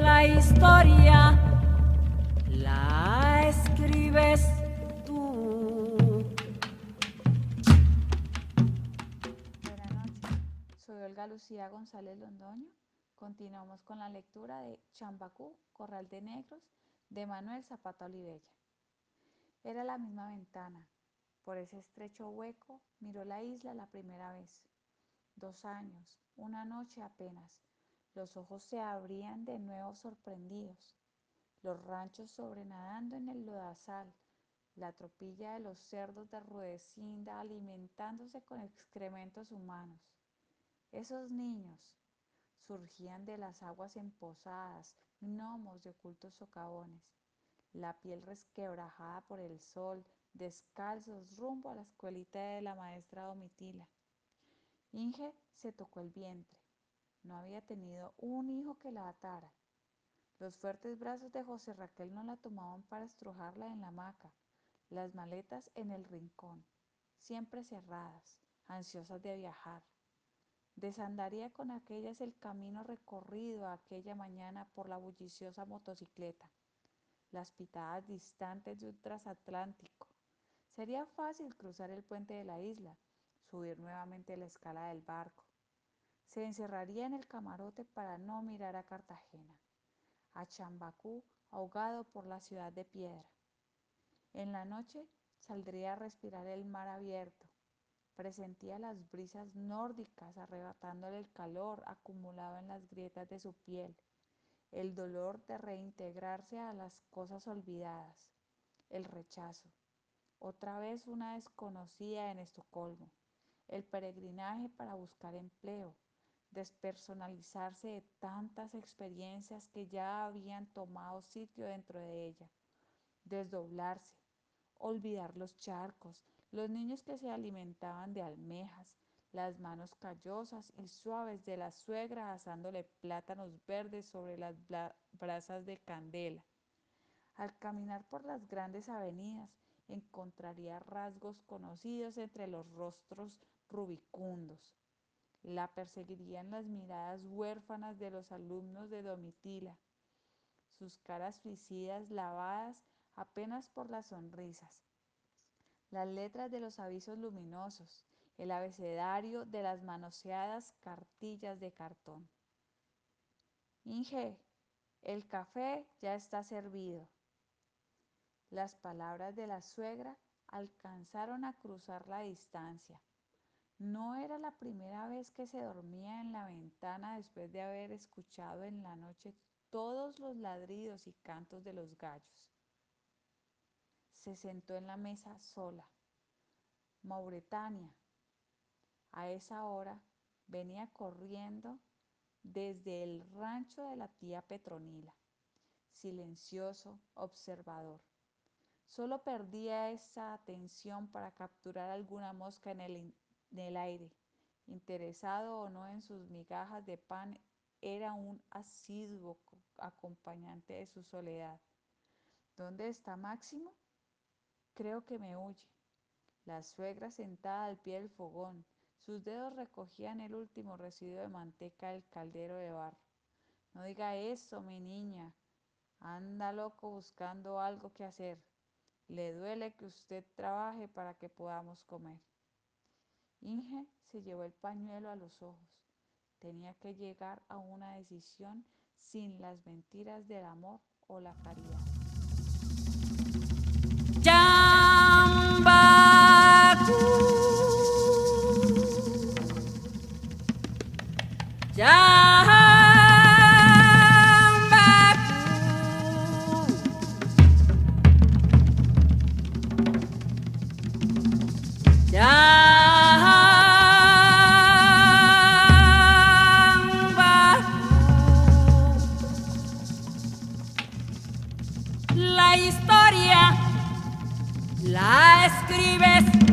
La historia. Lucía González Londoño. Continuamos con la lectura de Chambacú, Corral de Negros, de Manuel Zapata Olivella. Era la misma ventana. Por ese estrecho hueco miró la isla la primera vez. Dos años, una noche apenas. Los ojos se abrían de nuevo sorprendidos. Los ranchos sobrenadando en el lodazal, la tropilla de los cerdos de Ruedecinda alimentándose con excrementos humanos. Esos niños surgían de las aguas emposadas, gnomos de ocultos socavones, la piel resquebrajada por el sol, descalzos rumbo a la escuelita de la maestra Domitila. Inge se tocó el vientre. No había tenido un hijo que la atara. Los fuertes brazos de José Raquel no la tomaban para estrujarla en la hamaca, las maletas en el rincón, siempre cerradas, ansiosas de viajar. Desandaría con aquellas el camino recorrido aquella mañana por la bulliciosa motocicleta, las pitadas distantes de un transatlántico. Sería fácil cruzar el puente de la isla, subir nuevamente la escala del barco. Se encerraría en el camarote para no mirar a Cartagena, a Chambacú ahogado por la ciudad de piedra. En la noche saldría a respirar el mar abierto, Presentía las brisas nórdicas arrebatándole el calor acumulado en las grietas de su piel, el dolor de reintegrarse a las cosas olvidadas, el rechazo. Otra vez una desconocida en Estocolmo, el peregrinaje para buscar empleo, despersonalizarse de tantas experiencias que ya habían tomado sitio dentro de ella, desdoblarse, olvidar los charcos, los niños que se alimentaban de almejas, las manos callosas y suaves de la suegra asándole plátanos verdes sobre las brasas de candela. Al caminar por las grandes avenidas, encontraría rasgos conocidos entre los rostros rubicundos. La perseguirían las miradas huérfanas de los alumnos de Domitila, sus caras suicidas lavadas apenas por las sonrisas, las letras de los avisos luminosos, el abecedario de las manoseadas cartillas de cartón. Inge, el café ya está servido. Las palabras de la suegra alcanzaron a cruzar la distancia. No era la primera vez que se dormía en la ventana después de haber escuchado en la noche todos los ladridos y cantos de los gallos se sentó en la mesa sola. Mauretania, a esa hora, venía corriendo desde el rancho de la tía Petronila, silencioso, observador. Solo perdía esa atención para capturar alguna mosca en el, en el aire. Interesado o no en sus migajas de pan, era un asiduo acompañante de su soledad. ¿Dónde está Máximo? Creo que me huye. La suegra sentada al pie del fogón, sus dedos recogían el último residuo de manteca del caldero de barro. No diga eso, mi niña. Anda loco buscando algo que hacer. Le duele que usted trabaje para que podamos comer. Inge se llevó el pañuelo a los ojos. Tenía que llegar a una decisión sin las mentiras del amor o la caridad. Historia. La escribes